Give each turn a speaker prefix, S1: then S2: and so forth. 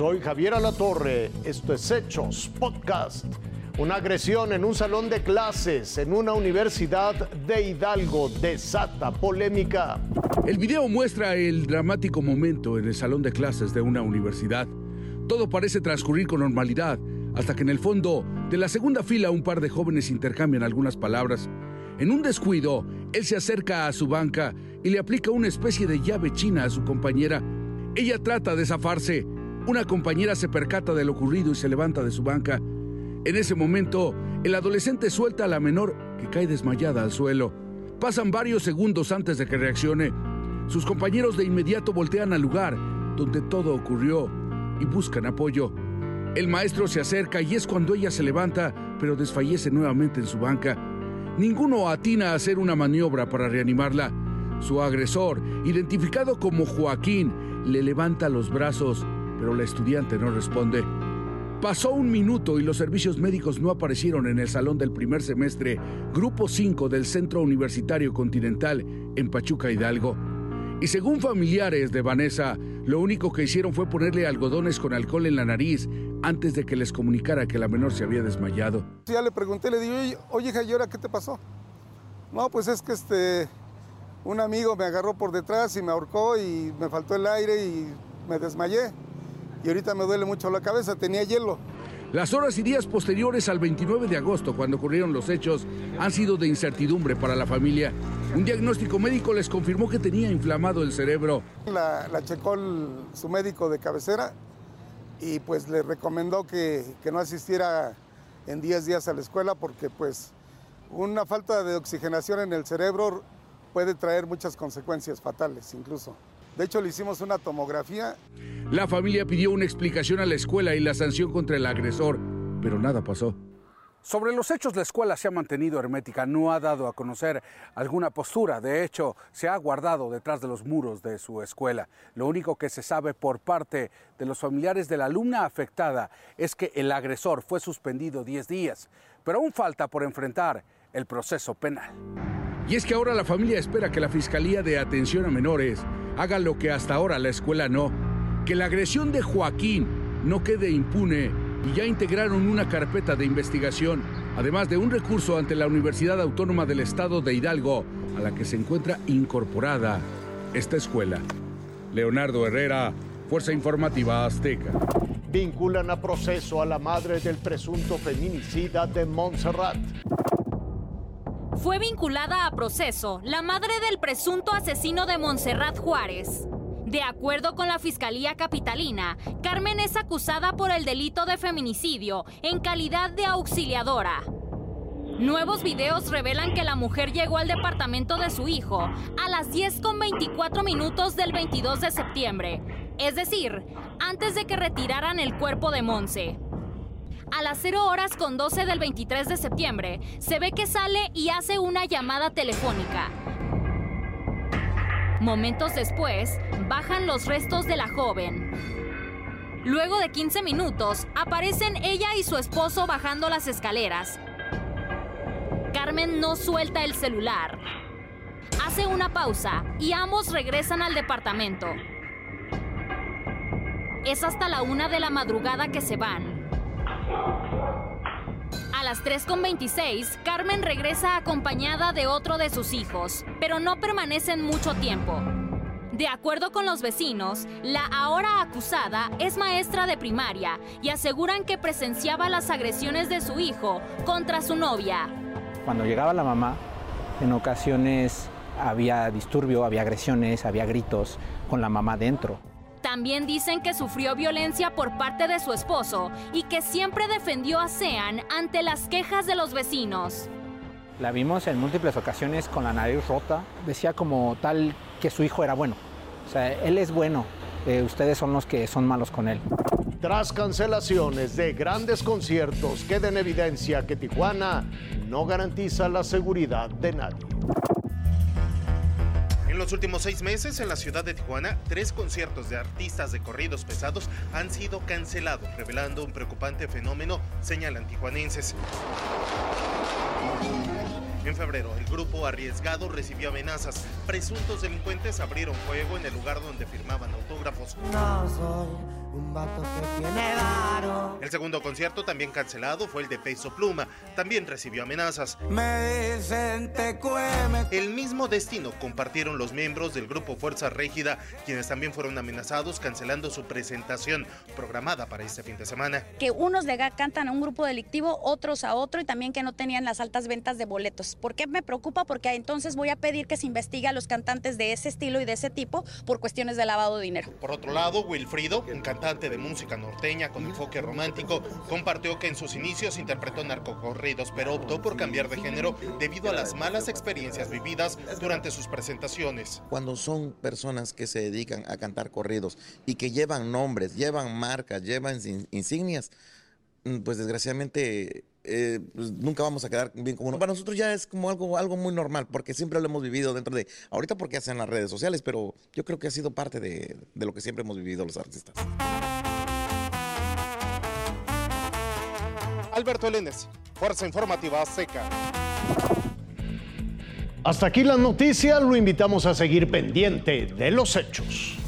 S1: Soy Javier Alatorre, esto es Hechos Podcast. Una agresión en un salón de clases en una universidad de Hidalgo desata polémica.
S2: El video muestra el dramático momento en el salón de clases de una universidad. Todo parece transcurrir con normalidad, hasta que en el fondo de la segunda fila un par de jóvenes intercambian algunas palabras. En un descuido, él se acerca a su banca y le aplica una especie de llave china a su compañera. Ella trata de zafarse. Una compañera se percata de lo ocurrido y se levanta de su banca. En ese momento, el adolescente suelta a la menor que cae desmayada al suelo. Pasan varios segundos antes de que reaccione. Sus compañeros de inmediato voltean al lugar donde todo ocurrió y buscan apoyo. El maestro se acerca y es cuando ella se levanta, pero desfallece nuevamente en su banca. Ninguno atina a hacer una maniobra para reanimarla. Su agresor, identificado como Joaquín, le levanta los brazos, pero la estudiante no responde. Pasó un minuto y los servicios médicos no aparecieron en el salón del primer semestre, Grupo 5 del Centro Universitario Continental en Pachuca Hidalgo. Y según familiares de Vanessa, lo único que hicieron fue ponerle algodones con alcohol en la nariz antes de que les comunicara que la menor se había desmayado.
S3: Ya le pregunté, le digo, oye, hija, ¿y ahora qué te pasó? No, pues es que este, un amigo me agarró por detrás y me ahorcó y me faltó el aire y me desmayé. Y ahorita me duele mucho la cabeza, tenía hielo.
S2: Las horas y días posteriores al 29 de agosto, cuando ocurrieron los hechos, han sido de incertidumbre para la familia. Un diagnóstico médico les confirmó que tenía inflamado el cerebro.
S3: La, checó su médico de cabecera y pues le recomendó que, que no asistiera en 10 días a la escuela porque pues una falta de oxigenación en el cerebro puede traer muchas consecuencias fatales incluso. De hecho, le hicimos una tomografía.
S2: La familia pidió una explicación a la escuela y la sanción contra el agresor, pero nada pasó. Sobre los hechos, la escuela se ha mantenido hermética, no ha dado a conocer alguna postura. De hecho, se ha guardado detrás de los muros de su escuela. Lo único que se sabe por parte de los familiares de la alumna afectada es que el agresor fue suspendido 10 días, pero aún falta por enfrentar el proceso penal. Y es que ahora la familia espera que la Fiscalía de Atención a Menores haga lo que hasta ahora la escuela no, que la agresión de Joaquín no quede impune y ya integraron una carpeta de investigación, además de un recurso ante la Universidad Autónoma del Estado de Hidalgo, a la que se encuentra incorporada esta escuela. Leonardo Herrera, Fuerza Informativa Azteca.
S1: Vinculan a proceso a la madre del presunto feminicida de Montserrat.
S4: Fue vinculada a proceso la madre del presunto asesino de Montserrat Juárez. De acuerdo con la Fiscalía Capitalina, Carmen es acusada por el delito de feminicidio en calidad de auxiliadora. Nuevos videos revelan que la mujer llegó al departamento de su hijo a las 10 con 24 minutos del 22 de septiembre, es decir, antes de que retiraran el cuerpo de Monse. A las 0 horas con 12 del 23 de septiembre, se ve que sale y hace una llamada telefónica. Momentos después, bajan los restos de la joven. Luego de 15 minutos, aparecen ella y su esposo bajando las escaleras. Carmen no suelta el celular. Hace una pausa y ambos regresan al departamento. Es hasta la una de la madrugada que se van. A las 3.26, Carmen regresa acompañada de otro de sus hijos, pero no permanecen mucho tiempo. De acuerdo con los vecinos, la ahora acusada es maestra de primaria y aseguran que presenciaba las agresiones de su hijo contra su novia.
S5: Cuando llegaba la mamá, en ocasiones había disturbio, había agresiones, había gritos con la mamá dentro.
S4: También dicen que sufrió violencia por parte de su esposo y que siempre defendió a Sean ante las quejas de los vecinos.
S5: La vimos en múltiples ocasiones con la nariz rota. Decía como tal que su hijo era bueno. O sea, él es bueno. Eh, ustedes son los que son malos con él.
S1: Tras cancelaciones de grandes conciertos, queda en evidencia que Tijuana no garantiza la seguridad de nadie.
S6: En los últimos seis meses en la ciudad de Tijuana, tres conciertos de artistas de corridos pesados han sido cancelados, revelando un preocupante fenómeno, señalan tijuanenses. En febrero, el grupo arriesgado recibió amenazas. Presuntos delincuentes abrieron fuego en el lugar donde firmaban autógrafos.
S7: No soy un vato que tiene varo.
S6: El segundo concierto también cancelado fue el de Peso Pluma. También recibió amenazas.
S7: Me dicen te cueme.
S6: El mismo destino compartieron los miembros del grupo Fuerza Régida, quienes también fueron amenazados cancelando su presentación programada para este fin de semana.
S8: Que unos le cantan a un grupo delictivo, otros a otro y también que no tenían las altas ventas de boletos. ¿Por qué me preocupa? Porque entonces voy a pedir que se investigue a los cantantes de ese estilo y de ese tipo por cuestiones de lavado de dinero.
S6: Por otro lado, Wilfrido, un cantante de música norteña con enfoque romántico, compartió que en sus inicios interpretó narcocorridos, pero optó por cambiar de género debido a las malas experiencias vividas durante sus presentaciones.
S9: Cuando son personas que se dedican a cantar corridos y que llevan nombres, llevan marcas, llevan insignias, mm, pues desgraciadamente eh, pues nunca vamos a quedar bien como uno. Para nosotros ya es como algo, algo muy normal, porque siempre lo hemos vivido dentro de, ahorita porque hacen las redes sociales, pero yo creo que ha sido parte de, de lo que siempre hemos vivido los artistas.
S6: Alberto Elenes, Fuerza Informativa Seca.
S1: Hasta aquí las noticias, lo invitamos a seguir pendiente de los hechos.